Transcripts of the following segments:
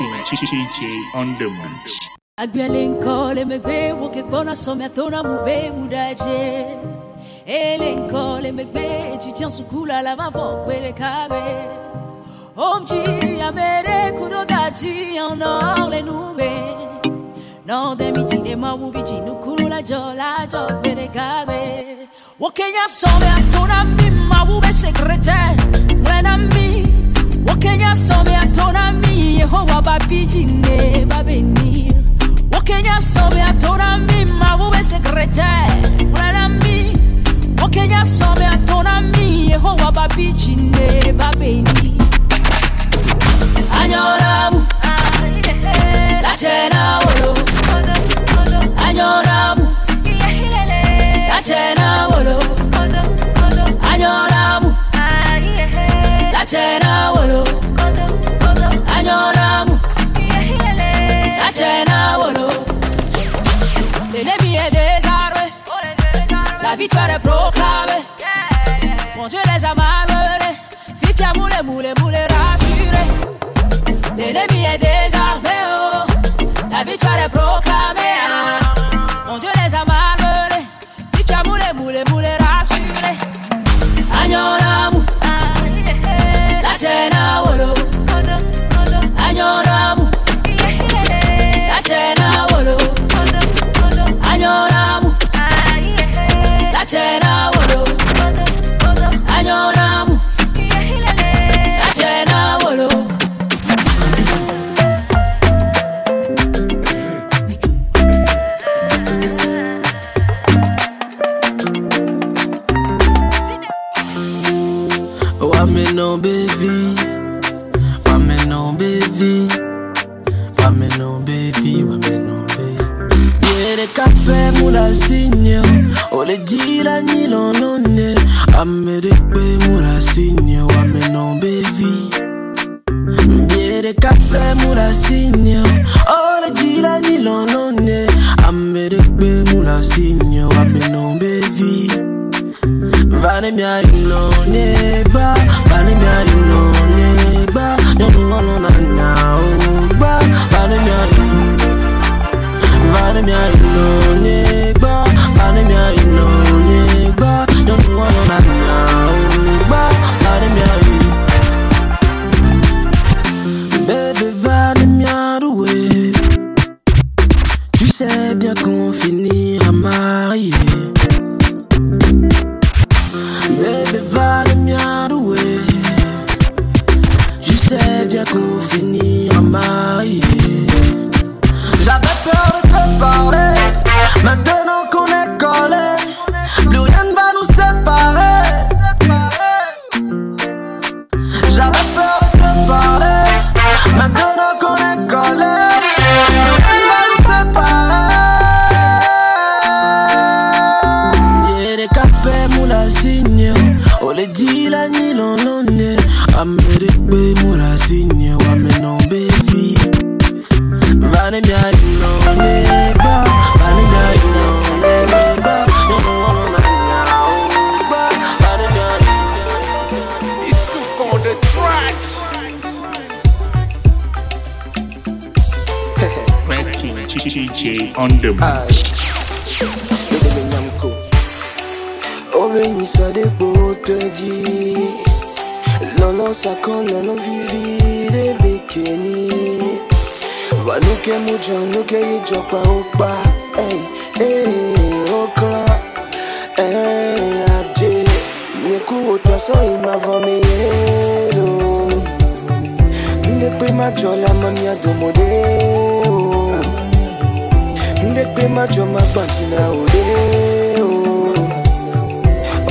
Ranking TJ on the mix. Agbialenkole megbe woke bona some atona mube mudaje. Elenkole megbe tu tiens sous kula la mavo kwele kabe. Omji amere kudogati en or le nume. Non de miti de ma wubiji nukuru la jo la jo bere kabe. Wokenya some atona mi ma wube secretaire. Mwena Wokenya some atona mi Yehowa babiji ne babeni. Wakenya some atona mi mawube secretaire Mwana mi. Wakenya some atona mi Yehowa babichi ne babeni La chena wolo. Anyoramu La chena wolo. Anyoramu La chena wolo. Anyoramu. La chena wolo L'ennemi est désarmé La victoire est proclamée. Mon Dieu les a malmenés Fifia moule moule moule rassuré L'ennemi est désarmé Channel, over Banemia ino neba Banemia ino neba DJ on the Obenyi sadebo teji Lolo sakon lolo vivi de bekeni Wanuke mucho, nuke yijopa upa Ey, ey, okla Ey, abje Nyeku otwa so ima vomiyelo Ndekpe majola mami adomodeo Ndekpe majoma bantina odeo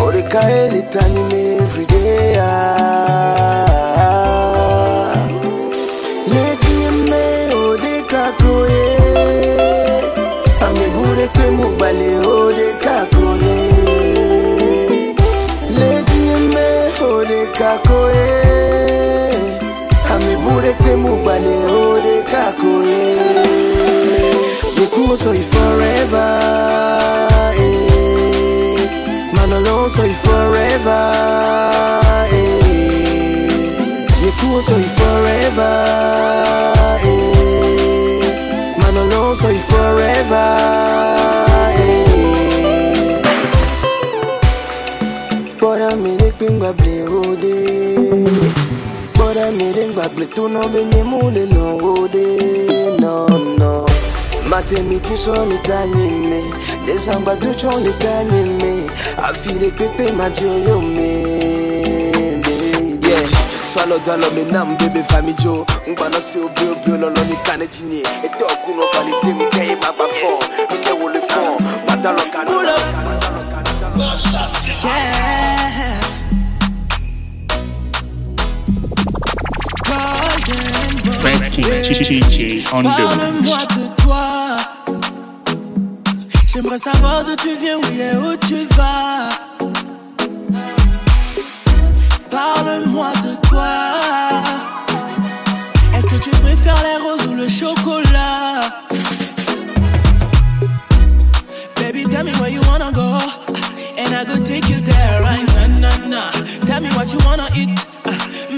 Oreka elitani me everyday ah. Bora miring bagle tu no benye mule no ode no no. Mate miti so ni tanyime Desamba du chon ni tanyime Afire pepe majo yo me Yeah. Swallow dollar me nam bebe family jo. Ngbana se obi obi ololo ni kanetini Ete okuno valide mke ma ba fon Mke wole fon Matalo kanu Pull up. Yeah Parle-moi de toi. J'aimerais savoir d'où tu viens, oui, et où tu vas. Parle-moi de toi. Est-ce que tu préfères les roses ou le chocolat? Baby, tell me where you wanna go. And I go take you there, right? Nah, nah, nah. Tell me what you wanna eat.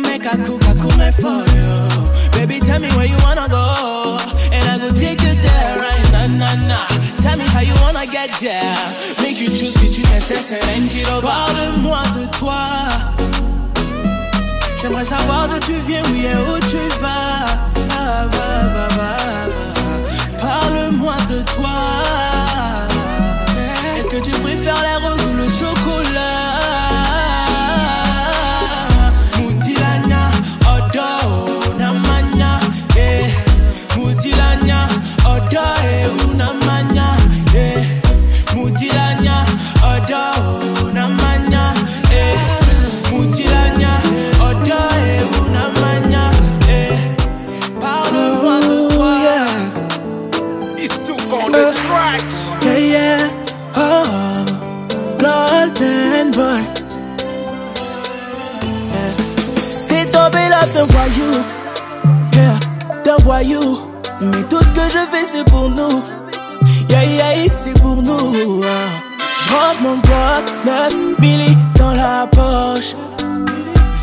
Make a cook, I cook me for you. Baby, tell me where you wanna go. And I go take you there, right? Nah, nah, nah. Tell me how you wanna get there. Make you choose between SS and Angelo. Parle-moi de toi. J'aimerais savoir d'où tu viens, oui, et où tu vas. Bah, bah, bah, bah. Parle-moi de toi. T'es tombé là d'un voyou, yeah, d'un voyou. Mais tout ce que je fais c'est pour nous, yeah, yeah, c'est pour nous. Je range mon bloc, 9 milli dans la poche.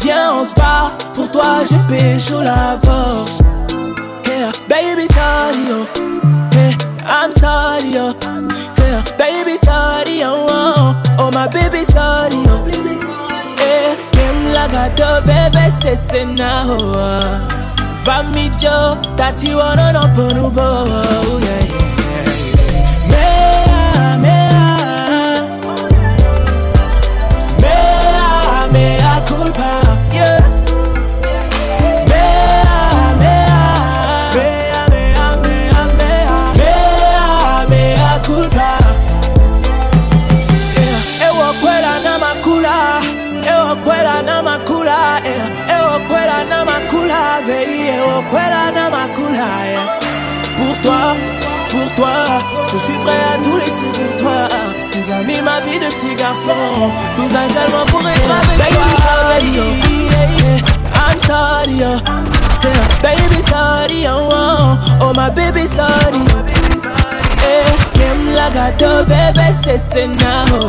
Viens, on se bat, pour toi j'ai pécho la Porsche. Yeah, baby, sorry, oh. Yeah, I'm sorry, oh. Yeah, baby, sorry, oh. Oh, oh my baby, sorry, oh. Yeah, game la gato, bébé, c'est cena, oh. oh. Vami Joe, tati wana no ponubo, oh, yeah, garçon, tout un seulement pour être avec toi. Yeah, I'm sorry, oh. Yeah, baby, sorry, oh, oh, oh, my baby, sorry. Eh, Kem la gato bebe se sena ho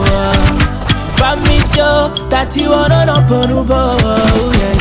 Fami jo tati wono no ponu bo yeah, yeah.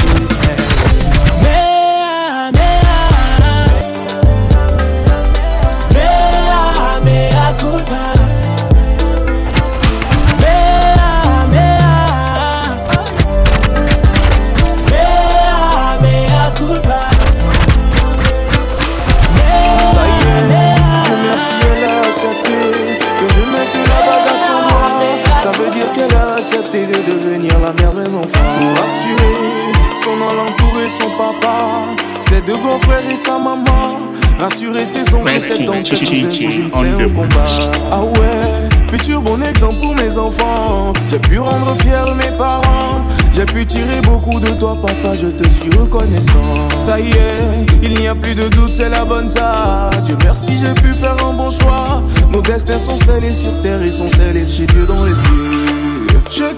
C'est un combat Ah ouais, futur bon exemple pour mes enfants J'ai pu rendre fier mes parents j'ai pu tirer beaucoup de toi, papa, je te suis reconnaissant. Ça y est, il n'y a plus de doute, c'est la bonne taille. Dieu merci, j'ai pu faire un bon choix. Nos destins sont scellés sur terre et sont scellés chez Dieu dans les cieux. J'ai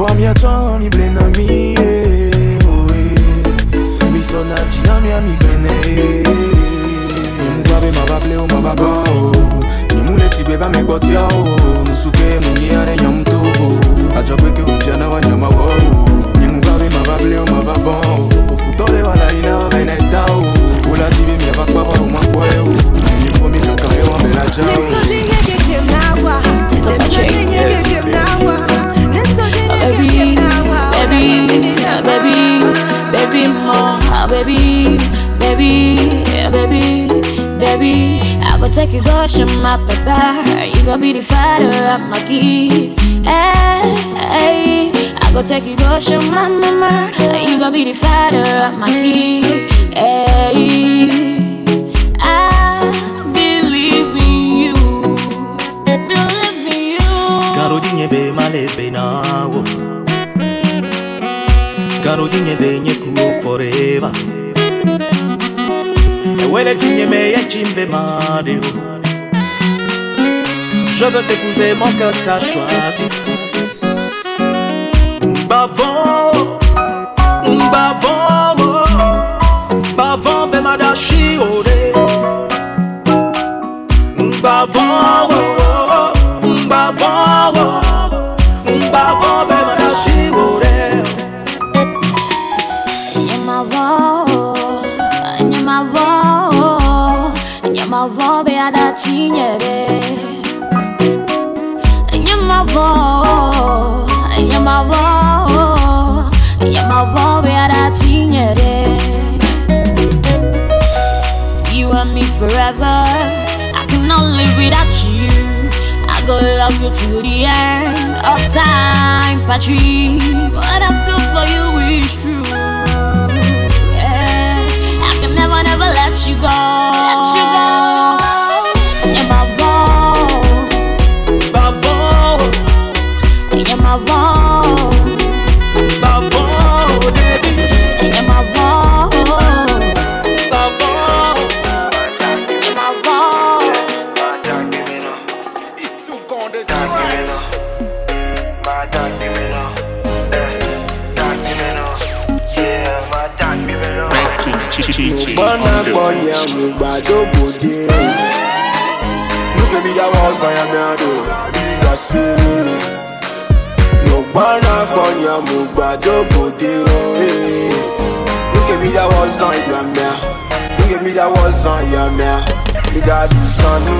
Włamiaczami blenami Mi sona dżinami ami bene Nye mou gwabe mabable ou mabago Nye mou lesi beba me botya ou Nusuke mwenye ane nyam tovo Ajabweke umjana wa nyama wo Nye mou gwabe mabable ou mabago Ofutole wala ina wa veneta ou Ola tibi mi avakwa wa umakwe ou Nye komi kakare wa bela chao Nye komi kakare wa bela chao baby, baby, baby, baby, more, baby, baby, yeah, baby, baby. I go take you go show my papa. You gon' be the father of my kid. Hey, I go take you go show my mama. You gon' be the father of my kid. Hey. nye be male be nawo. Karo jinye be nye kuo forever. Ewele jinye me ye chimbe madeo Je veux t'épouser, mon cœur t'a choisi nyamavo be ada chinyere. You and me forever. I cannot live without you. I gonna love you to the end of time, Patrick. What I feel for you is true. Yeah, I can never, never let you go. Let you go. Bọ́nà on the gbọ́nyà mo gbàdógbòde o. Look at me, that was I am now, though. That's it. No gbọ́nà gbọ́nyà mo gbàdógbòde o. eh. Look at me, that was I am now. Look at me, that was I am now. You got do sanu,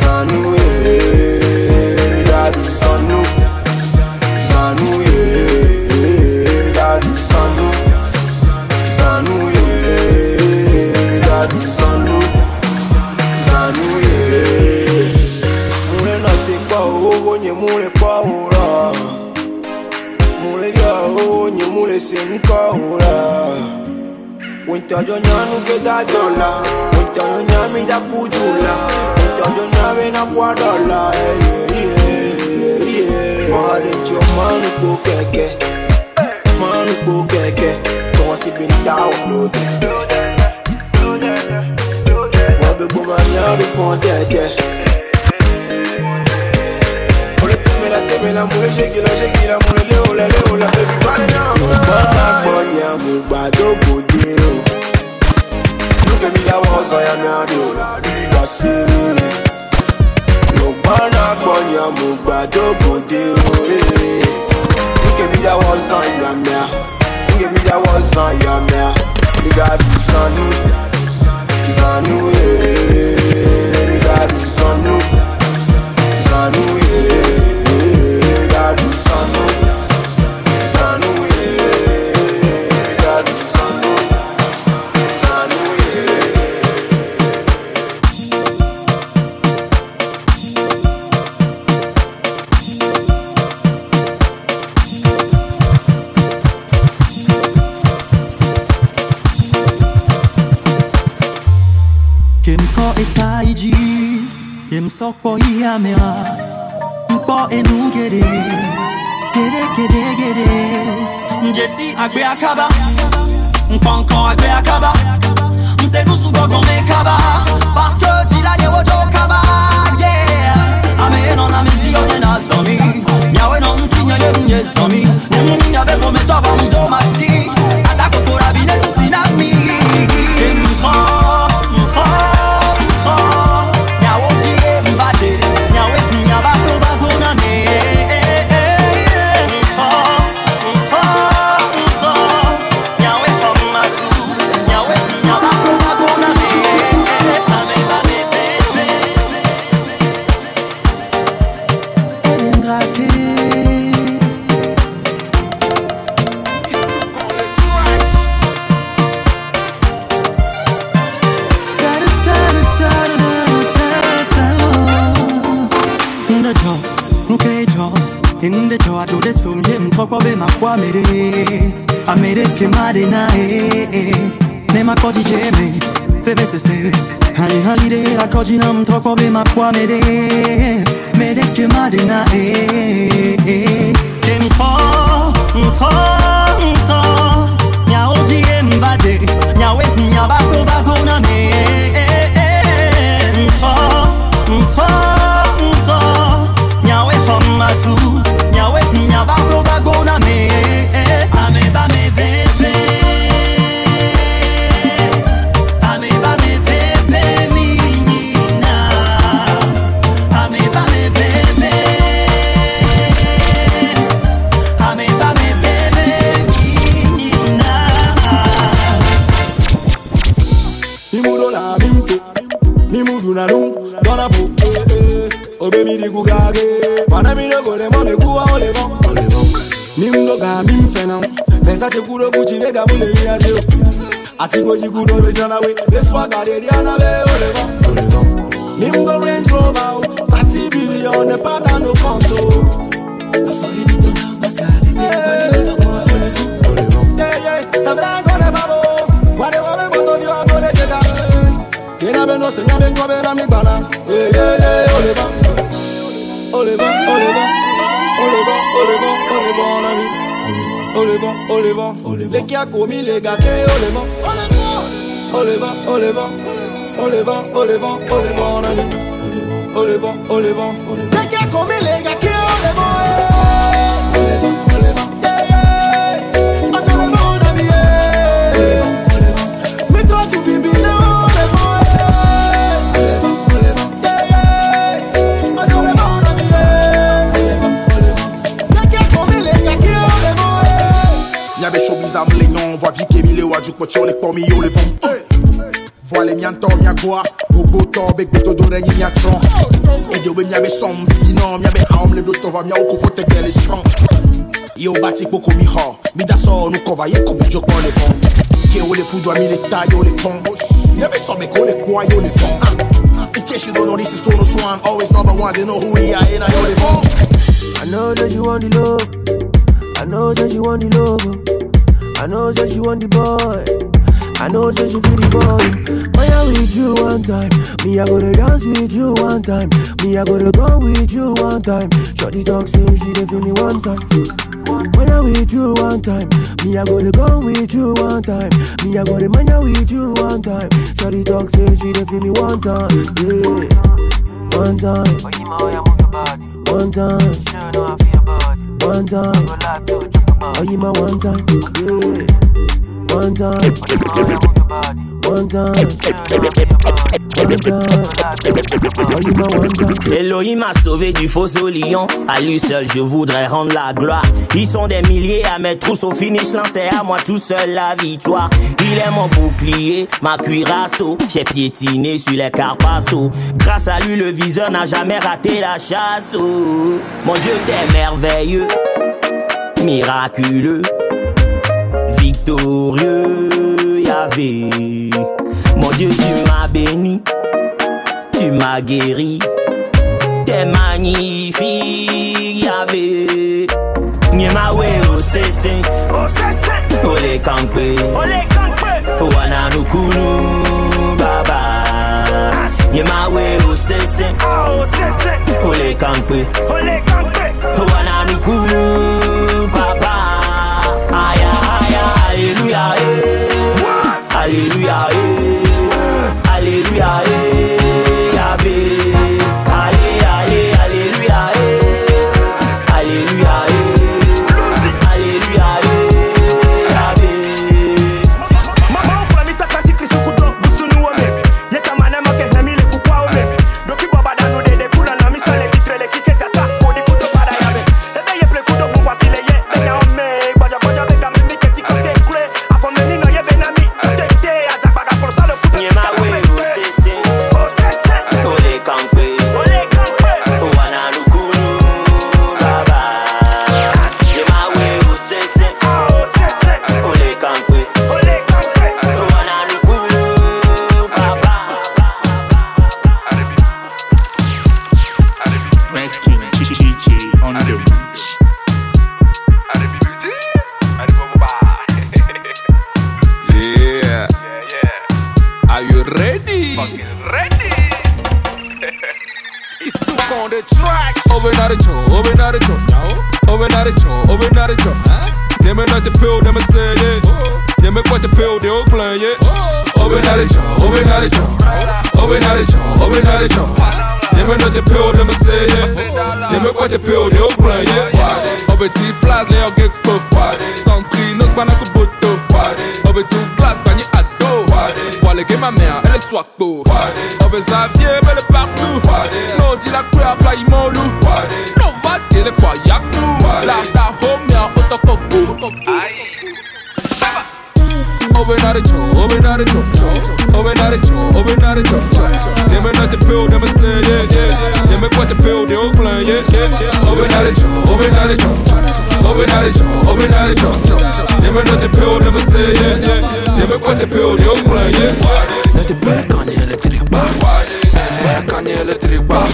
sanu, eh. You got nye mure se nka ora. Winta yo nyanu ke da dola, winta yo nyami da kujula, winta yo nyame na kwa dola. Yeah, yeah, yeah. Mare cho manu ko keke manu kpo kẹ̀kẹ́ kọ́wọ́n sì bí download. wọ́n bí gbọ́n máa ní àrùn fún ọ kẹ̀kẹ́. múlẹ̀ tẹ̀mẹ́lá tẹ̀mẹ́lá múlẹ̀ ṣékìlá ṣékìlá múlẹ̀ léwòlá léwòlá bẹ́bí fáyé náà. bọ́lá gbọ́ ni àmùgbà tó gbòde o. lókè mi yà wọ́n sọ ya mi àdó ìgbà sí i. Lùgbọ́nà gbọ́ ni àmùgbà tó gbòde o. eh. Give me that was on your man. Give me that was on your man. You got to sanu, sanu yeah. Jesse agbe akaba. M'pa encore agbe akaba. M'se nous sous gog on est kaba Parce que Tila nye wojo kaba Yeah. Ame non ame ti yo nye na somi Nyawe non ti nye nye nye somi Nye mou mi nyabe pou me to pa mi do ma Bebe se se Hali hali de la koji nam tokwa be makwa mere medeke madena eh eh Temko, mko, mko Nyaoji embade Nyawe nyabako bako Ati goji kuro be jana we. Beswa gade di ana be ole vent, on les vent. Les qui a commis les gars, on les vend. On les vend, on les vend. On les vend, on les vend, on les vend. On les vend, on les vend, on les vend. Les qui a commis les gars, on les vend. Eh. Yo to beto do E som le do Yo mi Mi da so kova ye komi Ke le mi le ta yo le pon Mia be so me ko le kwa yo In case you don't know this is Kronos One Always number one They know who we are and I yo I know that you want the love. I know that you want the love. I know that you want the boy. I know that you feel the boy. When I with you one time, me I go to dance with you one time. Me I go to go with you one time. Shorty talk say she dey feel me one time. When I with you one time, me I go to go with you one time. Me I go to mania with you one time. Shorty talk say she dey feel me one time. Yeah, one time. One time, one time. Oh, you my one time, yeah. One. Oh. Elohim m'a sauvé du faux au lion. À lui seul, je voudrais rendre la gloire. Ils sont des milliers à mettre tous au finish. C'est à moi tout seul la victoire. Il est mon bouclier, ma cuirasse. J'ai piétiné sur les carpassos. Grâce à lui, le viseur n'a jamais raté la chasse. oh. Mon Dieu, t'es merveilleux, miraculeux, victorieux. Yahvé. Mon Dieu, tu m'as béni, tu m'as guéri. T'es magnifique, Yahvé. Nyemawe osese, ole kankpe, wana nukunu baba. Nyemawe osese, ole kankpe, wana nukunu alléluia, eh. alléluia, eh. over나를 쳐 over나를 쳐 over나를 쳐 over나를 쳐 내면 할 때 feel 내면 say it. Quite the feel they'll play it. Over나를 쳐 over나를 쳐 over나를 쳐 over나를 쳐 내면 할때 feel 내면 say it. Quite the feel they'll play it. Over tea flies 내가 get booked 선크림 너 스파나고 붙어 over two glass parler que ma mère, elle est soit beau. Always have belle partout. Maudit la couleur, play mon loup. No va dire quoi, y'a tout. La la homia, autant coco. Open out a joe, open out a joe, open a joe, open out a. They may not the pill, they may say, yeah, yeah. They may quite the pill, they all playing, yeah, yeah. Open out a joe, open out a joe, open. Never not the pill, never say yeah, yeah. Never quite the pill, they don't play, yeah. Let it back on the electric bar. Back on the electric bar.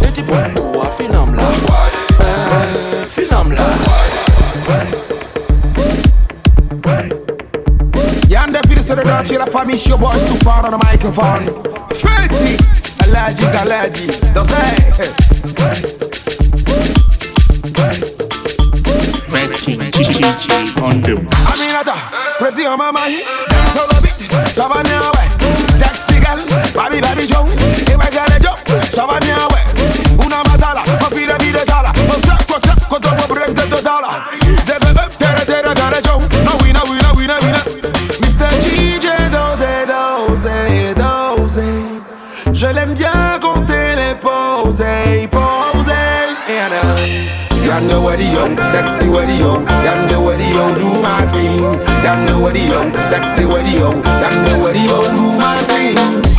Let it back to a film la. Film la. Yanda feel the dark, chill for me, show boys too far on the microphone. Fancy, allergic, allergic, don't say. The Aminata, crazy on my mind. Dance all of it, Savannah way. Sexy girl, baby, baby, Joe. If I got a job, Savannah way. Una matala, ma fide, fide, tala. Ma tracco, tracco, dopo the dollar. Zebe, up, tere, tere, tere, Joe. No winner, winner, winner, winner. Mr. DJ, dose, dose, dose. Je l'aime bien uh, Yonder where the young, sexy where the young, yonder where the young do my thing. Yonder where the young, sexy where the young, yonder where the young do my thing.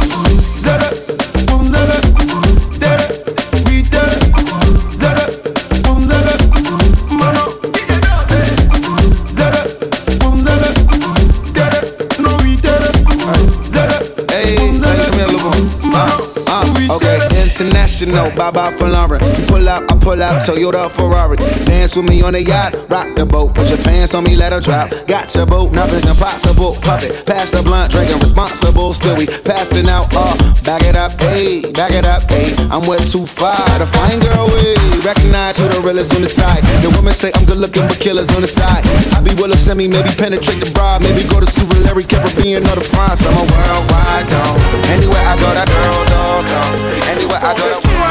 International, bye bye for Lauren. Pull up, I pull up, Toyota Ferrari. Dance with me on the yacht, rock the boat. Put your pants on me, let her drop. Got your boat, nothing's impossible. Puff it, pass the blunt, drinking responsible. Still we passing out, uh, back it up, hey, back it up, hey. I'm way too far, the fine girl, hey. Recognize who the realest on the side. The women say I'm good looking, but killers on the side. I be willing send me, maybe penetrate the bra, maybe go to Super Larry, Caribbean or the France. I'm a worldwide dog. Anywhere I go, that girls all come. Anywhere I go, that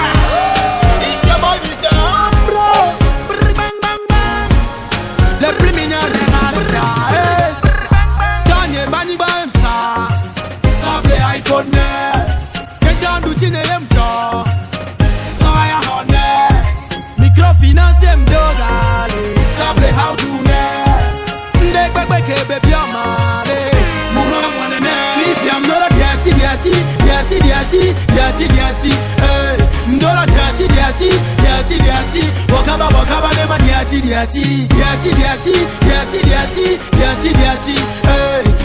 dirty, dirty, dirty, dirty, dirty, dirty, hey. Ndola diati diati diati diati Wakaba wakaba nema diati diati Diati diati diati diati diati diati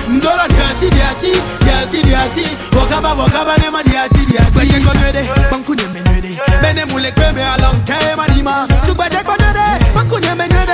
Ndola diati diati diati diati Wakaba wakaba nema diati diati Kwa jengo nwede, banku nye menwede Bene mule kweme alonke manima Chukwa jengo nwede, banku nye menwede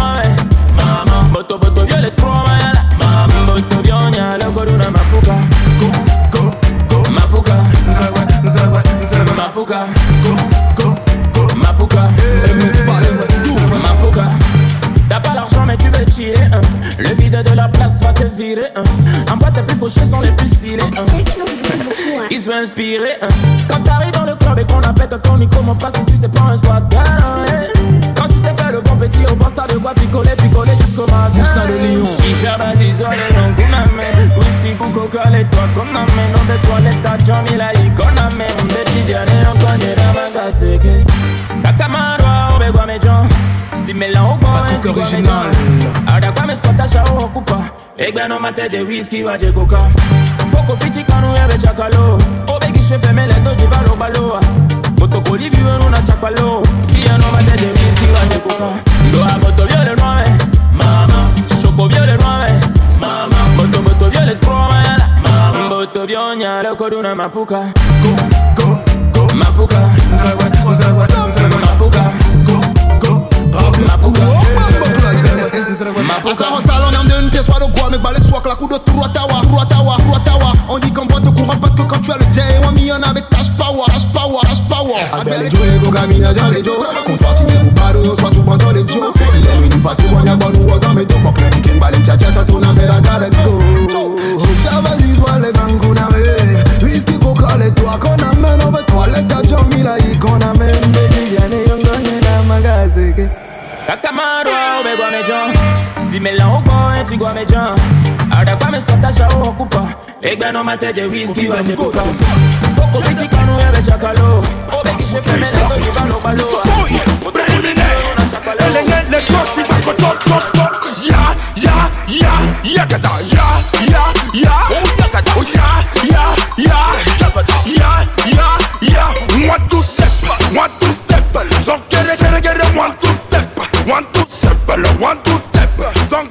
En hein. bas plus fauchés sont les plus stylés. Ils sont inspirés. Quand t'arrives dans le club et qu'on appelle ton micro Mon frère si c'est pas un squat hein. Quand tu sais faire le bon petit au boss t'as de quoi picoler picoler jusqu'au matin. Moussa le lion. Chicha badiso le long kuname Whisky coco cola toi comme name Nom de toilette à Johnny la iconame Nom de Tidiane on connaît la magaseke Takamarwa obegwa mejon Simela ubo Artiste original Ada kwa meskota shao okupa Egbe no mate je whisky wa je coca Foko fiti kanu ebe chakalo. Obe gishe feme le do jiva lo balo Moto koli viwe nuna chakalo Kia no mate je whisky wa je coca Do a moto viole nuove Mama. Shoko viole nuove Mama. Moto moto viole troma yala Mama. Moto vionya le koduna mapuka. Go go go. Mapuka. Mapuka Asa hustle on amène une pièce soit de quoi mais balai soit la coup de trou Ottawa, Ottawa, Ottawa On dit qu'on boit de courant parce que quand tu as le day On m'y en avec cash power, cash power, cash power Abel et Joe, go. gamina déjà les Joe Comptoir tigné ou pas de soit tout bon sur les Joe Il est venu passer moi y'a bon ou aux hommes et tout Pour que les week-ends balai tcha tcha tcha tourne à la gare go Chavali soit les banguna me Whisky coca les toi qu'on Kakamaro ube gwa mejan Si me la ubo enti eh, gwa mejan Ada kwa me skota sha o kupa Egbe no mate je whisky wa je kuka Foko fiti kanu eh, ebe chakalo. Obe kishe feme le do jiva lo balo Elenge le kosi bako top top top Ya ya ya yakata ya ya ya yakata ya ya ya yakata ya ya ya One two step one two step So one two step one two step. So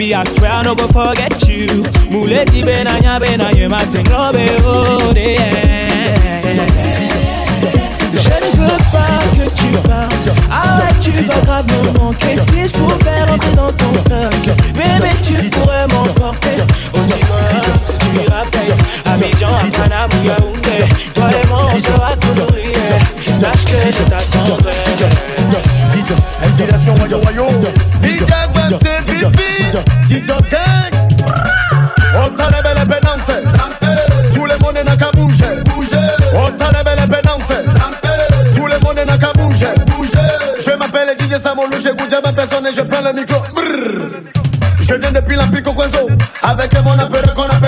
baby, I swear I no go forget you. Muleti benanya benanya matengo be yeah. Je ne veux pas que tu partes. Arrête, tu vas grave me manquer. Si je pouvais rentrer dans ton cercle, bébé, tu pourrais m'emporter. Aussi loin tu iras payer. Abidjan, Akana, Yaoundé. Toi et moi, on sera toujours liés. Sache que je t'attendrai. Inspiration Vivi DJ Gang. On s'en est belle pénance Tout le monde n'a qu'à bouger. On s'en est belle pénance Tout le monde n'a qu'à bouger. Je m'appelle DJ Samolo J'écoute jamais personne et je prends le micro. Brrr. Je viens depuis la pico Coinzo Avec mon apéro qu'on appelle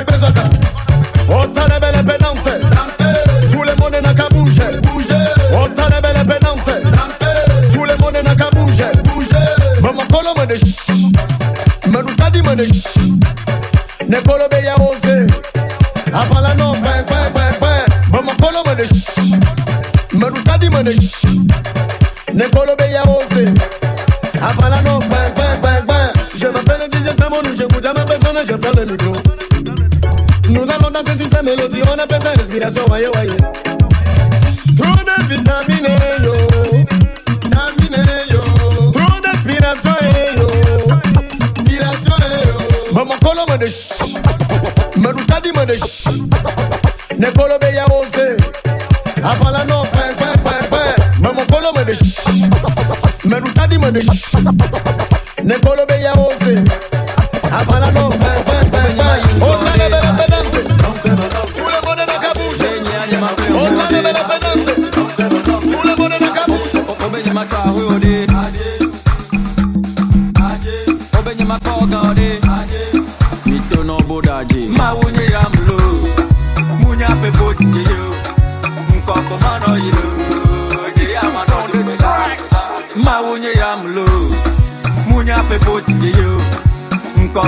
le micro. Nous allons danser sur ces mélodies, on appelle ça respiration, waye waye. Trop de vitamines, yo. Vitamines, yo. Trop d'inspiration, yo. Inspiration, yo. Maman kolo me de sh. Me du tadi me de sh. Ne kolo be ya ose. Apala no kwen kwen kwen kwen. Maman kolo me de sh. Me du tadi me de sh. Ne kolo be ya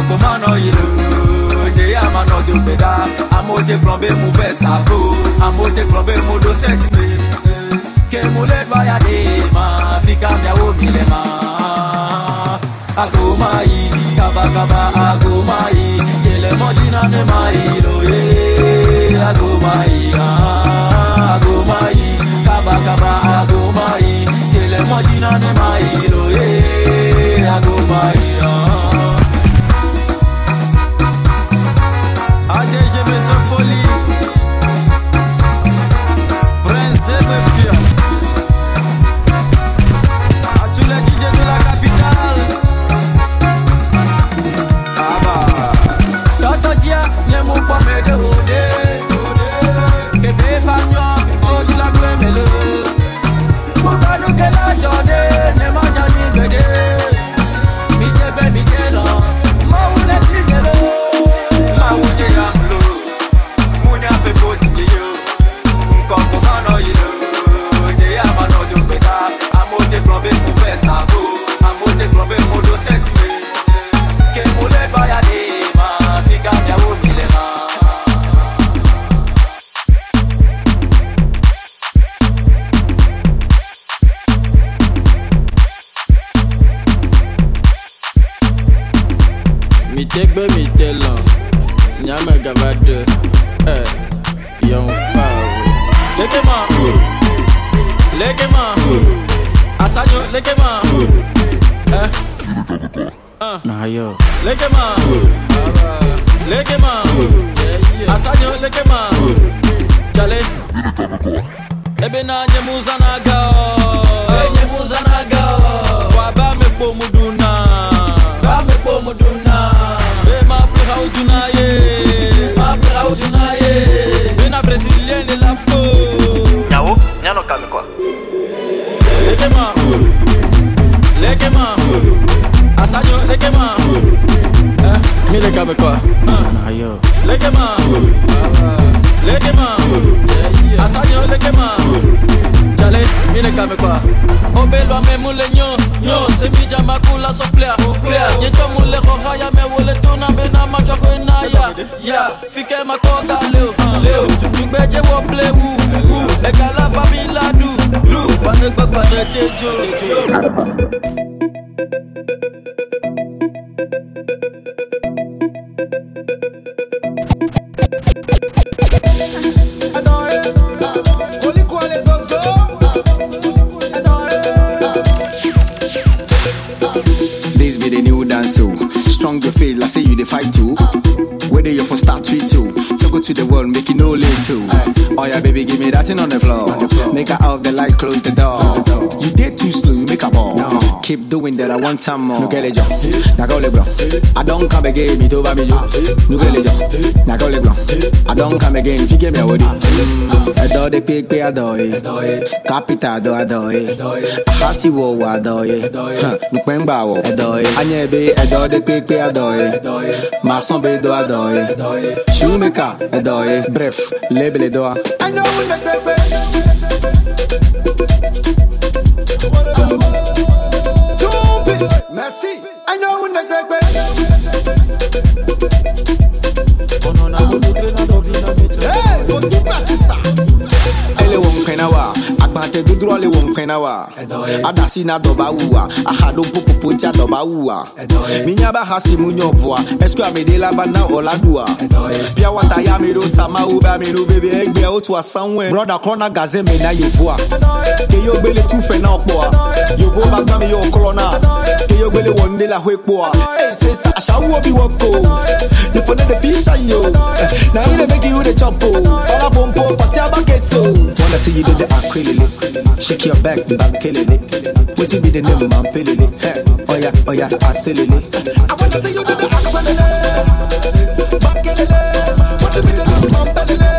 kò má nà yìí lò. Òjè yà má nà tó gbẹdá. Amójè kplọ̀ bẹ́ẹ̀ mo fẹ́ sàbò. Amójè kplọ̀ bẹ́ẹ̀ mo do sẹ́ẹ̀tì mi. Kèmú lè dùn àyà dé má fi ká mi àwọn òbí lẹ̀ má. Agoma yi kabakaba agoma yi yẹlẹ mọ́jì náà ní ma yi lóye agoma yi agoma yi kabakaba agoma yi yẹlẹ mọ́jì náà ní ma yi lóye agoma yi. Leo, leo. Tugbeje wo play to the world, make it no late too. Oh yeah, baby, give me that thing on the floor. Make her out the light, close the door. You did too slow, you make a ball. Keep doing that, I want time more. Get it, yo. Bro. I don't come again, me over me. No get it, yo. Bro. I don't come again, if you give me a woody. Adore the pig, pay adore it. Capital, adore, adore it. Hasi wo, adore it. Nukwenba wo, adore it. Anyebe, adore the pig, pay adore it. Ma son be do adore it. Shoemaker, adore it. Bref, label it do. I know when the baby. kɔli wɔ nkpɛnawa adasi na dɔba wua ahado popopo tia dɔba wua minyaba hasi mu nyɔvoa ɛsike amede laba na ɔladua piawata ya mi do samawu bɛ ami do bebe egbe o tu asanwɛ broda kɔna gaze mi na yevoa keyo gbele tu fɛ na ɔkpɔa yevo ba gbami yɔ kɔlɔna keyo gbele wɔ nde la hoe kpɔa. Ekpoa ey sista asawo bi wɔ ko yefo ne de fi sayi o na yi de make you de chop o ɔlá pompo pɔtí abakeso. Wanna see you do the akwelele Shake your back, bankelele Wetin be the name, man, pelele Hey, Oh yeah, oh yeah, aselele I wanna see you do the akwelele Bankelele Wetin be the name, man, pelele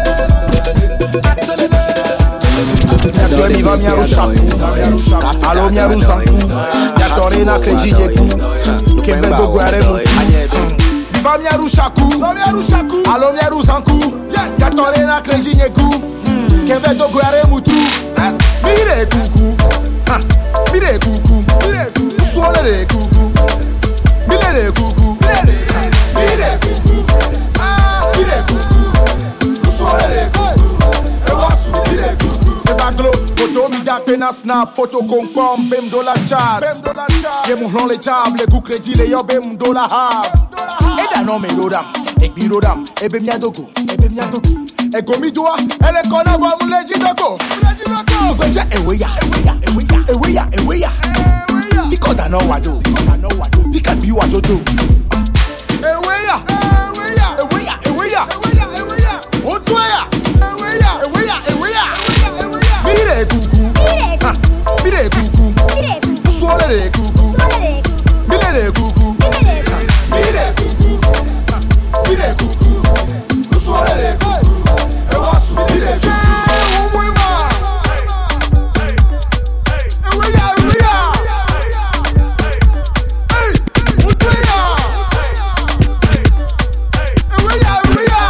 Due mi va mi arushaku Alo mi arusanku Yatorena krejije tu Kembe do guare mu Mi va mi arushaku Alo mi arusanku Yatorena krejije ku Kembe do guare mu tu Mire kuku. Ha, Mire kuku. Suole de kuku Yak pena snap, photo konkom, bem do la chat Ye moun ron le jab, le kou kredi le yo bem do la hab E danon me rodam, ek bi rodam, e bem ya dogo, e bem ya dogo E gomi doa, e le kona gwa moun leji dogo Mwenje ewe ya, ewe ya, ewe ya Fiko danon wado, fika bi wado do Ewe ya, ewe ya, ewe ya, ewe ya, ewe ya, ewe ya, ewe ya De kuku, mire de kuku Mire kuku, mire kuku Suole de kuku kuku Hey, otu ya Ewe ya, ewe ya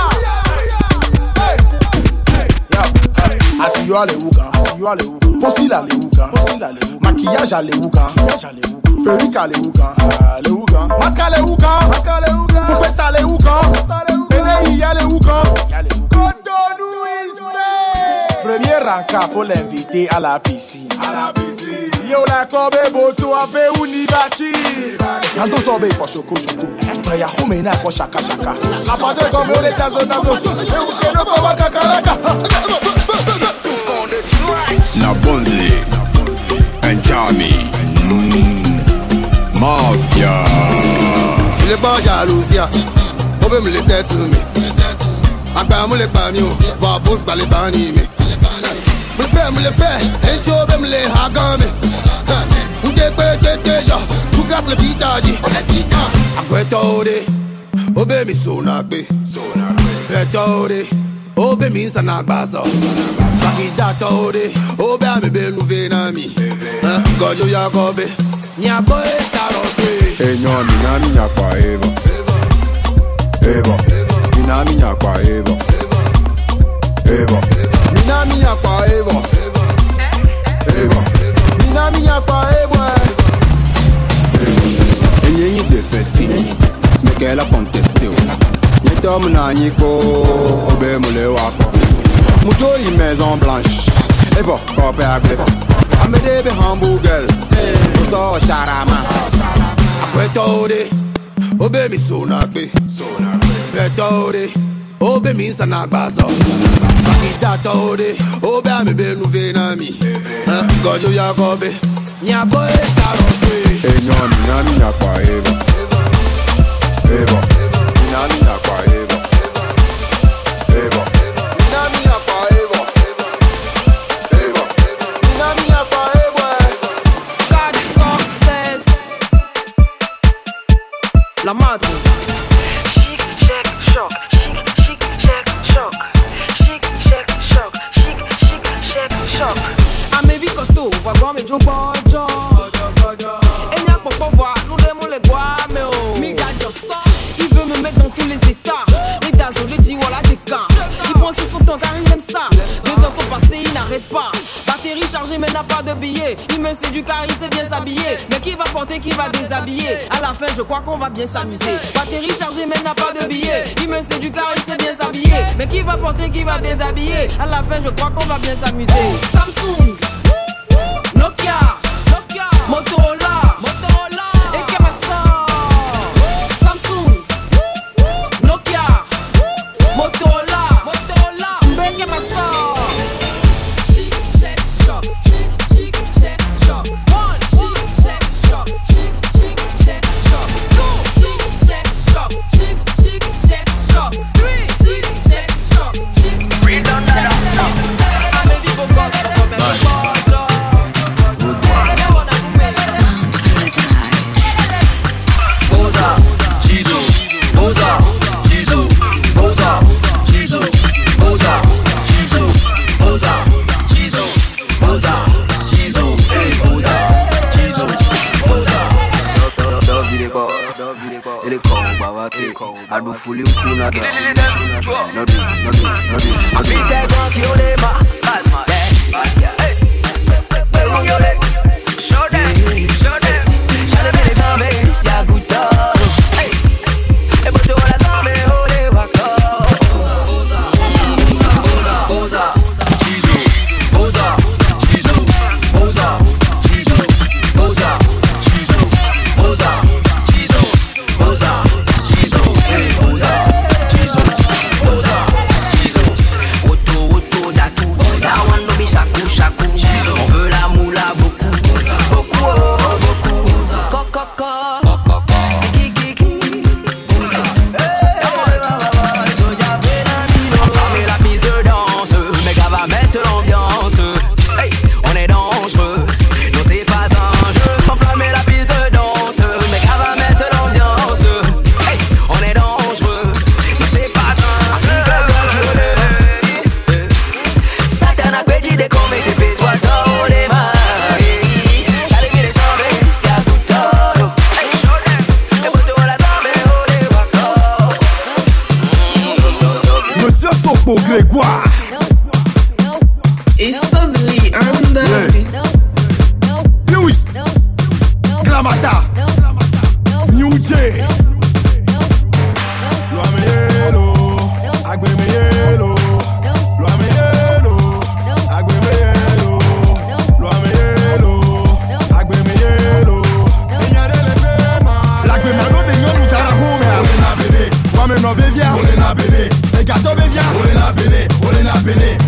Asiyọ alewuka, asiyọ alewuka, fosil fosil alewuka, maquillage maquillage alewuka, perruque. Premier ranka pour l'inviter à la piscine, à. Yo la kobe boto abe unibati. Santo tobe for shoko shoko. Prayer home na for shaka shaka. Apade komo le tazo tazo. Ewu keno kwa wakakaraka. La Bonzi and Jami mm. Mafia Il est pas jalousie, on veut me laisser tourner. Àgbà mo lè pa mi o, mi. Mo lè fẹ́ lè fẹ́, èyí bẹ́ mi lè ha gan mi. N jẹ́ pé lè bí tàjì. Àgbẹ̀tọ̀ òde, ó bẹ́ mi sònà. Bẹ̀tọ̀ òde, obe mi nsa na agbasa. Bagida tọore obe amebe nuve na mi. Gọjọ ya gọbe nyakọ etara ọsẹ. èèyàn e mi náà mi yàpá ebo, ebo mi náà mi yàpá ebo èèbọ̀ mi náà mi yàpá èèbọ̀ èèbọ̀ mi náà mi yàpá èèbọ̀ ẹ̀. èyí ẹ̀yìn dè fẹ́ still snake la contest still. Kpo obe mu le wa kɔ mudzo yi maison blanche evɔ kɔpɛ agble Amede be humble girl. Oso sharama. Akwetore, obe mi sonagbe. Betore, obe mi sanagbaso. Itatore, obe ame be nu venami. Eh, gojo yakobe, nyako e karoswe. Enyo mi na mi nyakwa eva. Eva. Nodi,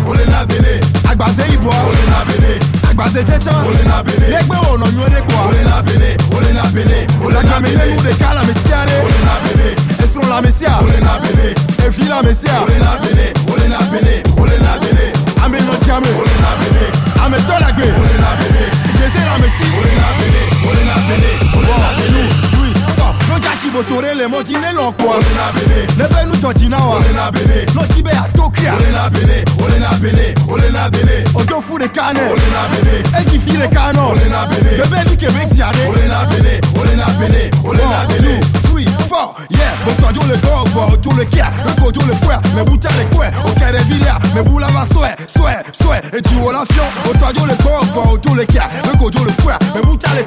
Ole na bene. Agbaze ibo. Ole na bene. Agbaze checha. Ole na bene. Yegbe ono nywede kwa. Ole na bene. Ole na bene. Ole na bene. Nous de kala mesiare. Ole na bene. Estron la mesia. Ole na bene. Efi la mesia. Ole na bene. Ole na bene. Ole na bene. Ame no tiame. Ole na bene. Ame tola gbe. Ole na bene. Geze la mesi. Ole na bene. Ole na bene. Ole na bene. Chibotore le modine l'onkwa Olena bene. Nebe nu tọjinawa Olena bene. Lọjibẹ atokea Olena bene. Olena bene. Olena bene. Ojofu de kane Olena bene. Ejifi de kano Olena bene. Bebe ni kebe tiare Olena bene. Olena bene. Olena bene. Fort, yeah, bon toi le dog, voir autour le kia, le codio le le couet, ma vois la fion, le dog, voir autour le kia, le le poids, mais bouta le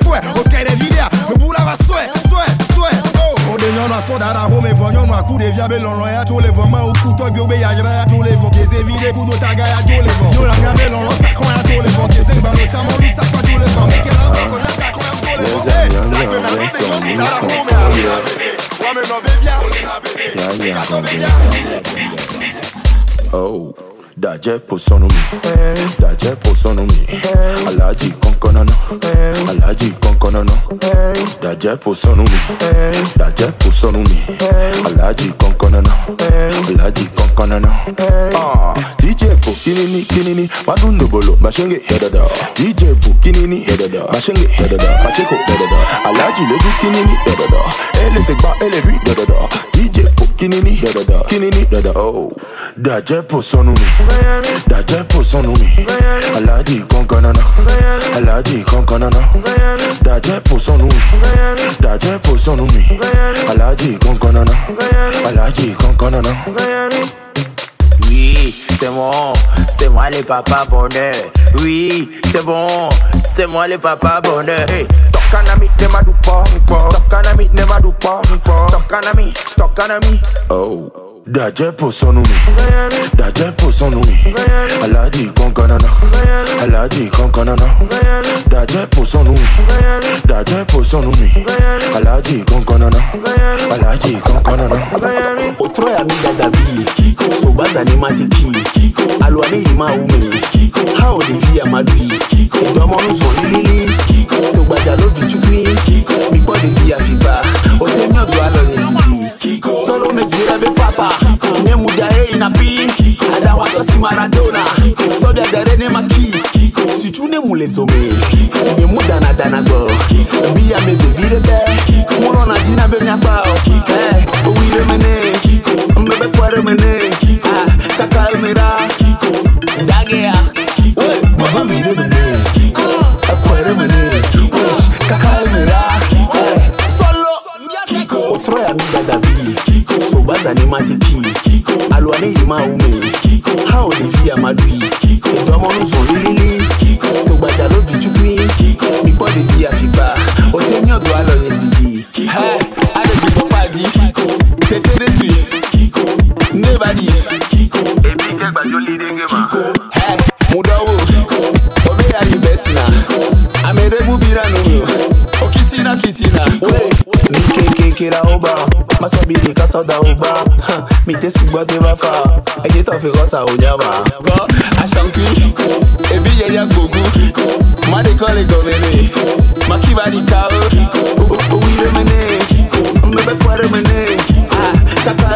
soe. Ode nyona so dara home vo nyɔnu aku ɖevia be lɔlɔ ya tso le vɔ me wokutɔ bio be yadzra ya tso le vɔ keze vi ɖe kudo taga ya tso le vɔ nyola mia be lɔlɔ sakɔ ya tso le vɔ keze gbalo tsamɔlu sakɔ tso le vɔ mekela fakɔ ya kakɔ ya tso le vɔ ee lagbe na lɔ de nyɔnu dara home a wame nɔ bevia kakɔ bevia. Oh, daje posono mi, daje posono mi. Alaji konkonano, alaji konkonano. Daje posono mi, daje posono mi. Alaji konkonano, alaji konkonano. Ah, DJ po kinini kinini, madundo bolo, mashenge hedada. DJ po kinini hedada, hedada, macheko hedada. Alaji leju kinini hedada, ele segba ele bi hedada. DJ po kinini hedada, kinini hedada. Oh, daje posono mi, Dajẹ́ kò sọnù mi, aládì kankan nana, aládì kankan nana. Dajẹ́ kò sọnù mi, dajẹ́ kò sọnù mi, aládì kankan nana, aládì kankan. Oui, c'est bon, c'est moi les papa bonheur. Oui, c'est bon, c'est moi les papa bonheur. Hey. Talk on me, them a do pong pong. Talk on me, Oh. Alaji. Daje posono mi, daje posono mi. Alaji konkonano, alaji konkonano. otro ya mi. Dadabi sobaza ni matiki alwane yi ma ume ha o le fi amadui ìdánmọ́rún sọ lílí tó gbajà ló fi tukui mípọ́ lè fi àfìgbà òtẹ́ mi ọ̀dọ́ alọ̀ yẹn dìdì sọ́lọ́ méjì rẹ̀ bí pápá ní muda eyi na bí adawa tó sí maradona sọ́bíà dẹ̀rẹ́ ní ma kí situ ne mu le some mi mu danadana Kone Mugahe ina pinki Adawa Yosi Maradona Sobya Garene Maki Situne mulesome Nye muda na danago Biya meze virebe Muno na jina be mnyapao Uwire eh, mene Mbebe kware mene Kakal ah, mira Dagea Baba eh, mire mene Kware mene Kakal eh, mira Solo Otro ya mida kikolo bazanema ti ki alwa ne yema ome ha o levi amadui ètò ọmọ ló sùn lílílí tó gbajà ló fi túpín nípò lè di popa di kiko te te àfipá òde ní ọ̀dọ̀ alọ̀yẹ dìdì Kiko, pọ́pàdì tètèrè sí. Nébàdì èmi jẹ́gbàjọ́ lídégé mà. Mo dánwò. Ọbẹ̀ yà ni bẹ́ẹ̀ tì náà àmì erébù bí náà nù mí o. Kìtìnà kìtìnà. Wẹ́ẹ̀. Tẹ ṣùgbọ́n tẹ bá fa ẹyẹ tó fi rọ́ṣà ònyàmà gbọ́ aṣọ́nkì ebi yẹyẹ gbòógù mmadụ kọlị gọmene maka ịbadị ka owó ilé mene mmebe kwere mene kaka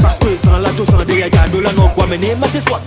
Parce que sans la dos sans des yaya Ndola non quoi mener ma te soit